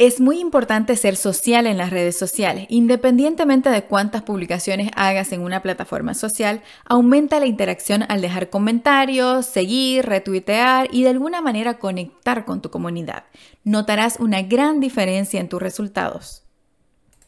Es muy importante ser social en las redes sociales. Independientemente de cuántas publicaciones hagas en una plataforma social, aumenta la interacción al dejar comentarios, seguir, retuitear y de alguna manera conectar con tu comunidad. Notarás una gran diferencia en tus resultados.